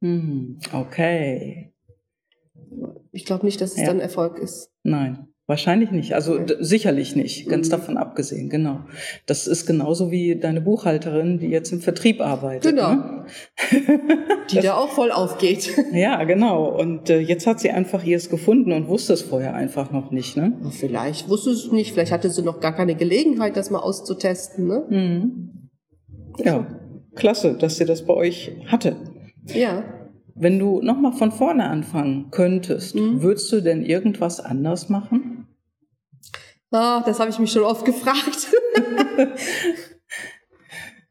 Mhm. Okay. Ich glaube nicht, dass es ja. dann Erfolg ist. Nein. Wahrscheinlich nicht, also sicherlich nicht, ganz mhm. davon abgesehen, genau. Das ist genauso wie deine Buchhalterin, die jetzt im Vertrieb arbeitet. Genau. Ne? die das, da auch voll aufgeht. Ja, genau. Und äh, jetzt hat sie einfach ihrs gefunden und wusste es vorher einfach noch nicht. Ne? Vielleicht wusste es nicht, vielleicht hatte sie noch gar keine Gelegenheit, das mal auszutesten. Ne? Mhm. Ja, klasse, dass sie das bei euch hatte. Ja. Wenn du nochmal von vorne anfangen könntest, mhm. würdest du denn irgendwas anders machen? Ah, das habe ich mich schon oft gefragt.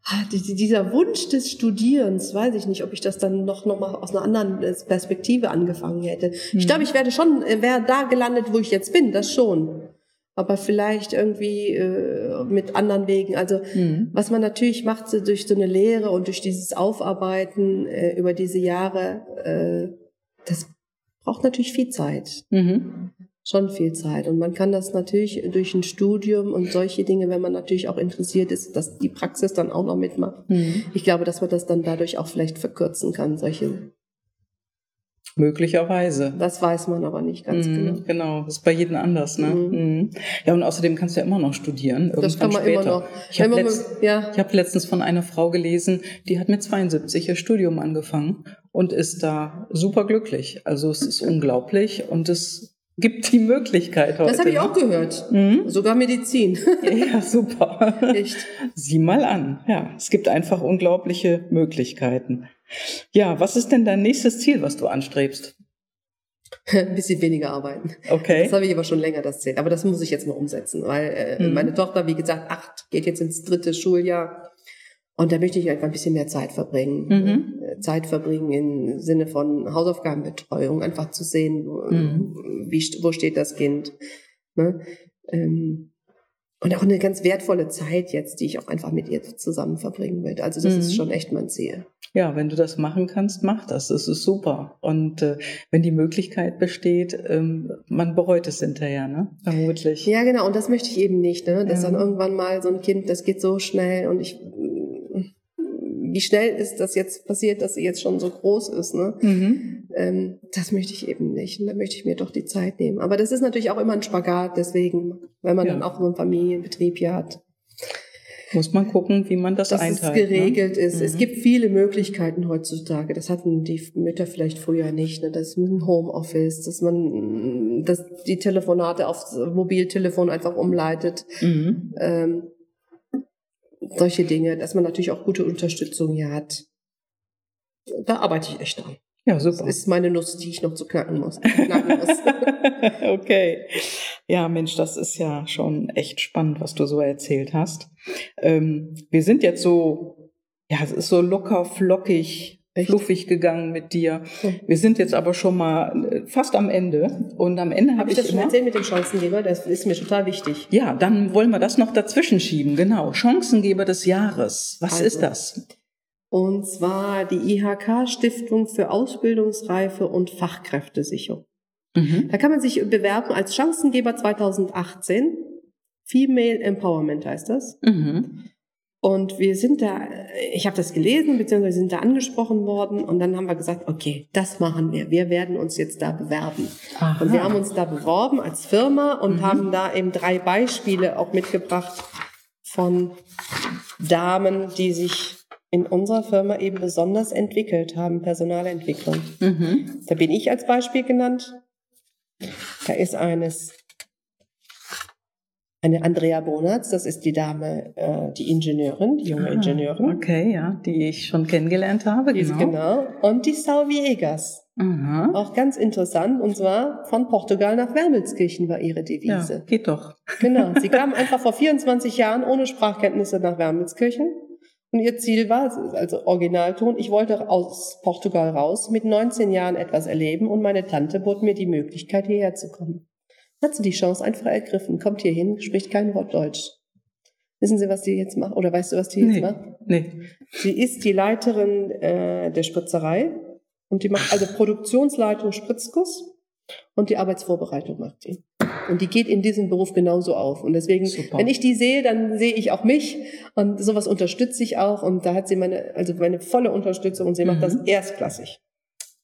Ah, dieser Wunsch des Studierens, weiß ich nicht, ob ich das dann noch, noch mal aus einer anderen äh, Perspektive angefangen hätte. Mhm. Ich glaube, ich werde schon, äh, wäre da gelandet, wo ich jetzt bin, das schon. Aber vielleicht irgendwie äh, mit anderen Wegen. Also mhm. was man natürlich macht so durch so eine Lehre und durch dieses Aufarbeiten äh, über diese Jahre, äh, das braucht natürlich viel Zeit. Mhm schon viel Zeit. Und man kann das natürlich durch ein Studium und solche Dinge, wenn man natürlich auch interessiert ist, dass die Praxis dann auch noch mitmacht. Mhm. Ich glaube, dass man das dann dadurch auch vielleicht verkürzen kann, solche Möglicherweise. Das weiß man aber nicht ganz mhm, genau. Genau, das ist bei jedem anders. Ne? Mhm. mhm. Ja, und außerdem kannst du ja immer noch studieren. Das kann man später. immer noch. Ich habe letzt, ja. hab letztens von einer Frau gelesen, die hat mit 72 ihr Studium angefangen und ist da super glücklich. Also es ist unglaublich und es gibt die Möglichkeit heute. Das habe ich auch gehört. Mhm. Sogar Medizin. Ja, super. Echt. Sieh mal an. Ja, es gibt einfach unglaubliche Möglichkeiten. Ja, was ist denn dein nächstes Ziel, was du anstrebst? Ein bisschen weniger arbeiten. Okay. Das habe ich aber schon länger das Ziel. Aber das muss ich jetzt mal umsetzen, weil äh, mhm. meine Tochter, wie gesagt, acht, geht jetzt ins dritte Schuljahr. Und da möchte ich einfach ein bisschen mehr Zeit verbringen. Mhm. Äh, Zeit verbringen im Sinne von Hausaufgabenbetreuung, einfach zu sehen, mhm. wie, wo steht das Kind. Ne? Ähm, und auch eine ganz wertvolle Zeit jetzt, die ich auch einfach mit ihr zusammen verbringen will. Also das mhm. ist schon echt mein Ziel. Ja, wenn du das machen kannst, mach das. Das ist super. Und äh, wenn die Möglichkeit besteht, ähm, man bereut es hinterher, ne? Vermutlich. Ja, genau. Und das möchte ich eben nicht, ne? Dass ja. dann irgendwann mal so ein Kind, das geht so schnell und ich wie schnell ist das jetzt passiert, dass sie jetzt schon so groß ist. Ne? Mhm. Ähm, das möchte ich eben nicht. Und da möchte ich mir doch die Zeit nehmen. Aber das ist natürlich auch immer ein Spagat, deswegen, wenn man ja. dann auch so einen Familienbetrieb hier hat. Muss man gucken, wie man das dass einteilt. Dass es geregelt ne? ist. Mhm. Es gibt viele Möglichkeiten heutzutage. Das hatten die Mütter vielleicht früher nicht. Ne? Das ist ein Homeoffice, dass man dass die Telefonate aufs Mobiltelefon einfach umleitet. Mhm. Ähm, solche Dinge, dass man natürlich auch gute Unterstützung hier hat. Da arbeite ich echt dran. Ja, super. Das ist meine Nuss, die ich noch zu knacken muss. Knacken muss. okay. Ja, Mensch, das ist ja schon echt spannend, was du so erzählt hast. Ähm, wir sind jetzt so, ja, es ist so locker, flockig, echt? fluffig gegangen mit dir. Wir sind jetzt aber schon mal äh, fast am Ende. Und am Ende habe hab ich, ich das schon erzählt mit dem Chancengeber. Das ist mir total wichtig. Ja, dann wollen wir das noch dazwischen schieben. Genau. Chancengeber des Jahres. Was also, ist das? Und zwar die IHK Stiftung für Ausbildungsreife und Fachkräftesicherung. Mhm. Da kann man sich bewerben als Chancengeber 2018. Female Empowerment heißt das. Mhm. Und wir sind da, ich habe das gelesen, beziehungsweise sind da angesprochen worden und dann haben wir gesagt, okay, das machen wir. Wir werden uns jetzt da bewerben. Aha. Und wir haben uns da beworben als Firma und mhm. haben da eben drei Beispiele auch mitgebracht von Damen, die sich in unserer Firma eben besonders entwickelt haben, Personalentwicklung. Mhm. Da bin ich als Beispiel genannt. Da ist eines eine Andrea Bonatz, das ist die Dame, äh, die Ingenieurin, die junge ah, Ingenieurin. Okay, ja, die ich schon kennengelernt habe. Die genau. genau. Und die Sau Viegas. Aha. Auch ganz interessant. Und zwar von Portugal nach Wermelskirchen war ihre Devise. Ja, geht doch. Genau. Sie kam einfach vor 24 Jahren ohne Sprachkenntnisse nach Wermelskirchen und ihr Ziel war, also Originalton, ich wollte aus Portugal raus, mit 19 Jahren etwas erleben und meine Tante bot mir die Möglichkeit, hierher zu kommen. Hat sie die Chance einfach ergriffen, kommt hier hin, spricht kein Wort Deutsch. Wissen Sie, was die jetzt macht? Oder weißt du, was die jetzt nee, macht? Nee. Sie ist die Leiterin äh, der Spritzerei und die macht also Produktionsleitung Spritzguss und die Arbeitsvorbereitung macht die. Und die geht in diesem Beruf genauso auf. Und deswegen, Super. wenn ich die sehe, dann sehe ich auch mich. Und sowas unterstütze ich auch. Und da hat sie meine, also meine volle Unterstützung und sie mhm. macht das mhm. erstklassig.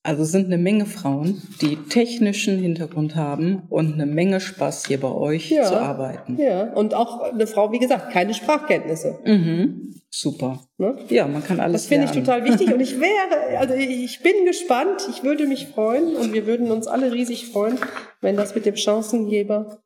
Also sind eine Menge Frauen, die technischen Hintergrund haben und eine Menge Spaß hier bei euch ja, zu arbeiten. Ja, und auch eine Frau, wie gesagt, keine Sprachkenntnisse. Mhm. Super. Ne? Ja, man kann alles Das finde ich total wichtig und ich wäre, also ich bin gespannt, ich würde mich freuen und wir würden uns alle riesig freuen, wenn das mit dem Chancengeber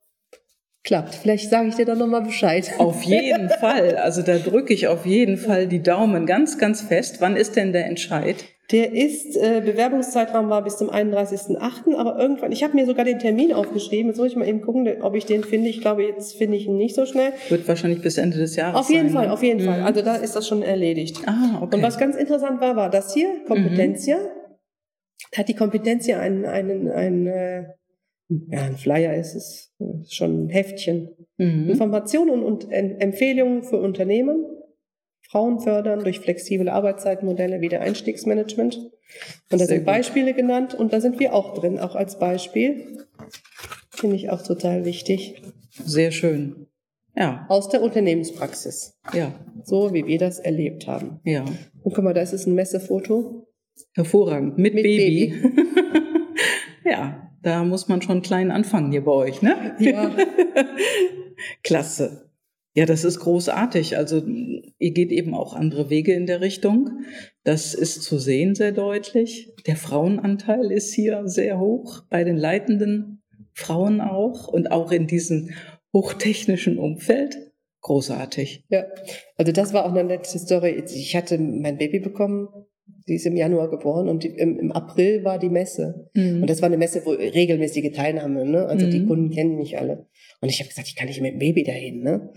klappt. Vielleicht sage ich dir dann nochmal Bescheid. Auf jeden Fall. Also da drücke ich auf jeden Fall die Daumen ganz, ganz fest. Wann ist denn der Entscheid? Der ist, äh, Bewerbungszeitraum war bis zum 31.08., aber irgendwann, ich habe mir sogar den Termin aufgeschrieben, jetzt muss ich mal eben gucken, ob ich den finde. Ich glaube, jetzt finde ich ihn nicht so schnell. Wird wahrscheinlich bis Ende des Jahres Auf jeden sein, Fall, ne? auf jeden mhm. Fall. Also da ist das schon erledigt. Ah, okay. Und was ganz interessant war, war das hier, Kompetenzia. Mhm. Hat die Kompetenzia einen, einen, einen, äh, ja, ein Flyer ist es, schon ein Heftchen. Mhm. Informationen und, und Empfehlungen für Unternehmen Frauen fördern durch flexible Arbeitszeitmodelle wie der Einstiegsmanagement. Und da sind Beispiele genannt und da sind wir auch drin, auch als Beispiel. Finde ich auch total wichtig. Sehr schön. Ja. Aus der Unternehmenspraxis. Ja. So wie wir das erlebt haben. Ja. Und guck mal, da ist es ein Messefoto. Hervorragend. Mit, Mit Baby. Baby. ja, da muss man schon klein anfangen hier bei euch, ne? Ja. Klasse. Ja, das ist großartig. Also ihr geht eben auch andere Wege in der Richtung. Das ist zu sehen sehr deutlich. Der Frauenanteil ist hier sehr hoch, bei den leitenden Frauen auch und auch in diesem hochtechnischen Umfeld. Großartig. Ja, also das war auch eine nette Story. Ich hatte mein Baby bekommen. Sie ist im Januar geboren und im, im April war die Messe. Mhm. Und das war eine Messe, wo regelmäßige Teilnahme, ne? Also mhm. die Kunden kennen mich alle. Und ich habe gesagt, ich kann nicht mit dem Baby dahin, ne?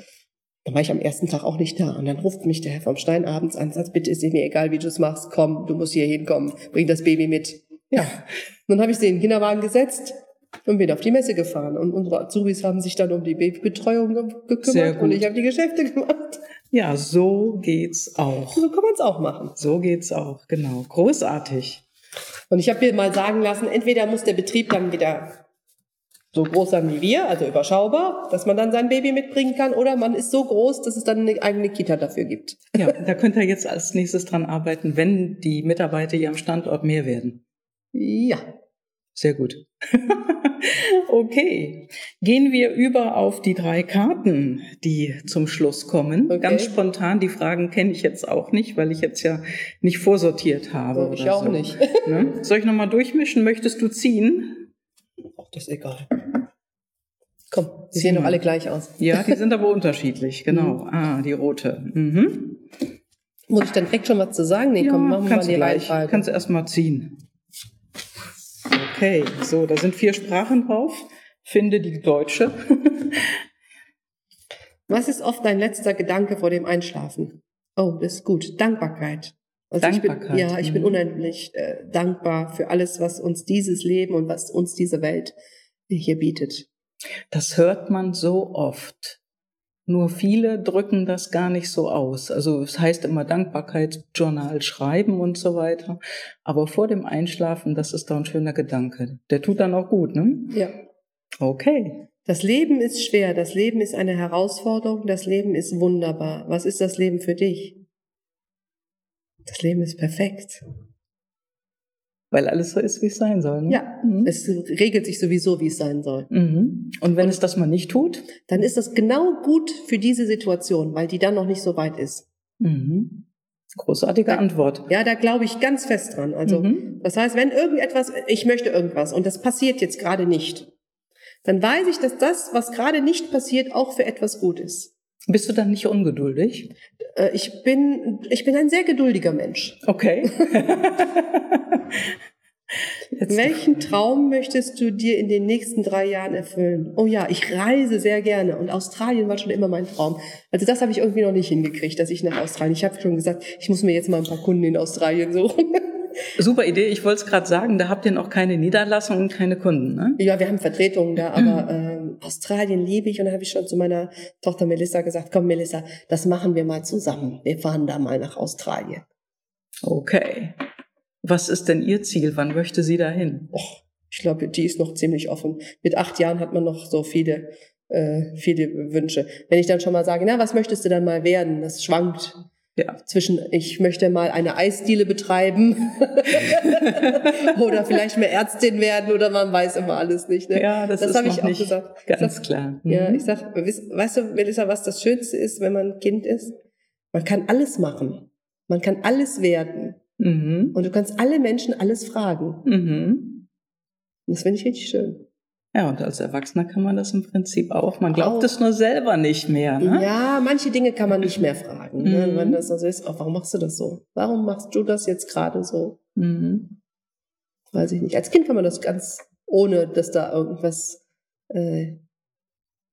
Dann war ich am ersten Tag auch nicht da. Und dann ruft mich der Herr vom Stein abends an, sagt, bitte ist mir egal, wie du es machst, komm, du musst hier hinkommen, bring das Baby mit. Ja. Und dann habe ich sie in den Kinderwagen gesetzt und bin auf die Messe gefahren. Und unsere Azubis haben sich dann um die Babybetreuung ge gekümmert und ich habe die Geschäfte gemacht. Ja, so geht's auch. So kann man es auch machen. So geht's auch, genau. Großartig. Und ich habe mir mal sagen lassen, entweder muss der Betrieb dann wieder so groß sein wie wir, also überschaubar, dass man dann sein Baby mitbringen kann, oder man ist so groß, dass es dann eine eigene Kita dafür gibt. Ja, da könnt ihr jetzt als nächstes dran arbeiten, wenn die Mitarbeiter hier am Standort mehr werden. Ja. Sehr gut. okay. Gehen wir über auf die drei Karten, die zum Schluss kommen. Okay. Ganz spontan, die Fragen kenne ich jetzt auch nicht, weil ich jetzt ja nicht vorsortiert habe. Ich auch so. nicht. Ne? Soll ich nochmal durchmischen? Möchtest du ziehen? Das ist egal. Komm, die sehen doch alle gleich aus. Ja, die sind aber unterschiedlich, genau. Mhm. Ah, die rote. Mhm. Muss ich dann direkt schon was zu sagen? Nee, ja, komm, machen wir mal die gleich. Reihenfolge. Kannst du erst mal ziehen. Okay, so, da sind vier Sprachen drauf. finde die deutsche. Was ist oft dein letzter Gedanke vor dem Einschlafen? Oh, das ist gut. Dankbarkeit. Also Dankbarkeit. Ich bin, ja, ich bin mhm. unendlich äh, dankbar für alles, was uns dieses Leben und was uns diese Welt hier bietet. Das hört man so oft. Nur viele drücken das gar nicht so aus. Also es heißt immer Dankbarkeitsjournal schreiben und so weiter. Aber vor dem Einschlafen, das ist doch ein schöner Gedanke. Der tut dann auch gut, ne? Ja. Okay. Das Leben ist schwer, das Leben ist eine Herausforderung, das Leben ist wunderbar. Was ist das Leben für dich? Das Leben ist perfekt. Weil alles so ist, wie es sein soll. Ne? Ja, mhm. es regelt sich sowieso, wie es sein soll. Mhm. Und wenn Und, es das mal nicht tut? Dann ist das genau gut für diese Situation, weil die dann noch nicht so weit ist. Mhm. Großartige da, Antwort. Ja, da glaube ich ganz fest dran. Also, mhm. das heißt, wenn irgendetwas, ich möchte irgendwas und das passiert jetzt gerade nicht, dann weiß ich, dass das, was gerade nicht passiert, auch für etwas gut ist. Bist du dann nicht ungeduldig? Äh, ich bin, ich bin ein sehr geduldiger Mensch. Okay. Welchen Traum möchtest du dir in den nächsten drei Jahren erfüllen? Oh ja, ich reise sehr gerne und Australien war schon immer mein Traum. Also das habe ich irgendwie noch nicht hingekriegt, dass ich nach Australien. Ich habe schon gesagt, ich muss mir jetzt mal ein paar Kunden in Australien suchen. Super Idee. Ich wollte es gerade sagen, da habt ihr noch keine Niederlassung und keine Kunden, ne? Ja, wir haben Vertretungen da, aber ähm, Australien liebe ich und da habe ich schon zu meiner Tochter Melissa gesagt, komm Melissa, das machen wir mal zusammen. Wir fahren da mal nach Australien. Okay. Was ist denn Ihr Ziel? Wann möchte sie dahin? Och, ich glaube, die ist noch ziemlich offen. Mit acht Jahren hat man noch so viele, äh, viele Wünsche. Wenn ich dann schon mal sage, na, was möchtest du dann mal werden? Das schwankt. Ja. Zwischen, ich möchte mal eine Eisdiele betreiben oder vielleicht mehr Ärztin werden oder man weiß immer alles nicht. Ne? Ja, das, das habe ich auch gesagt. Ganz sag, klar. Mhm. Ja, ich sag, weißt du, Melissa, was das Schönste ist, wenn man Kind ist? Man kann alles machen. Man kann alles werden. Mhm. Und du kannst alle Menschen alles fragen. Mhm. Das finde ich richtig schön. Ja, und als Erwachsener kann man das im Prinzip auch. Man glaubt auch. es nur selber nicht mehr. Ne? Ja, manche Dinge kann man nicht mehr fragen. Ne? Mhm. Wenn das also ist, oh, warum machst du das so? Warum machst du das jetzt gerade so? Mhm. Weiß ich nicht. Als Kind kann man das ganz, ohne dass da irgendwas äh,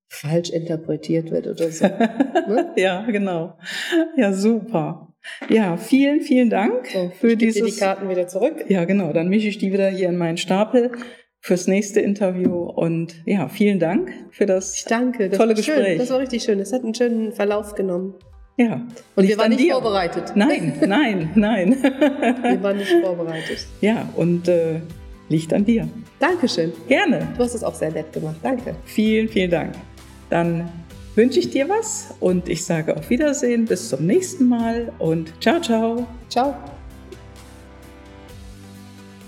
falsch interpretiert wird oder so. ne? ja, genau. Ja, super. Ja, vielen, vielen Dank so, für ich dieses. die Karten wieder zurück. Ja, genau. Dann mische ich die wieder hier in meinen Stapel fürs nächste Interview und ja, vielen Dank für das danke, das tolle Gespräch. Schön. Das war richtig schön. Es hat einen schönen Verlauf genommen. Ja. Und wir waren nicht dir. vorbereitet. Nein, nein, nein. wir waren nicht vorbereitet. Ja, und äh, liegt an dir. Dankeschön. Gerne. Du hast es auch sehr nett gemacht. Danke. Vielen, vielen Dank. Dann wünsche ich dir was und ich sage auf Wiedersehen. Bis zum nächsten Mal und ciao, ciao. Ciao.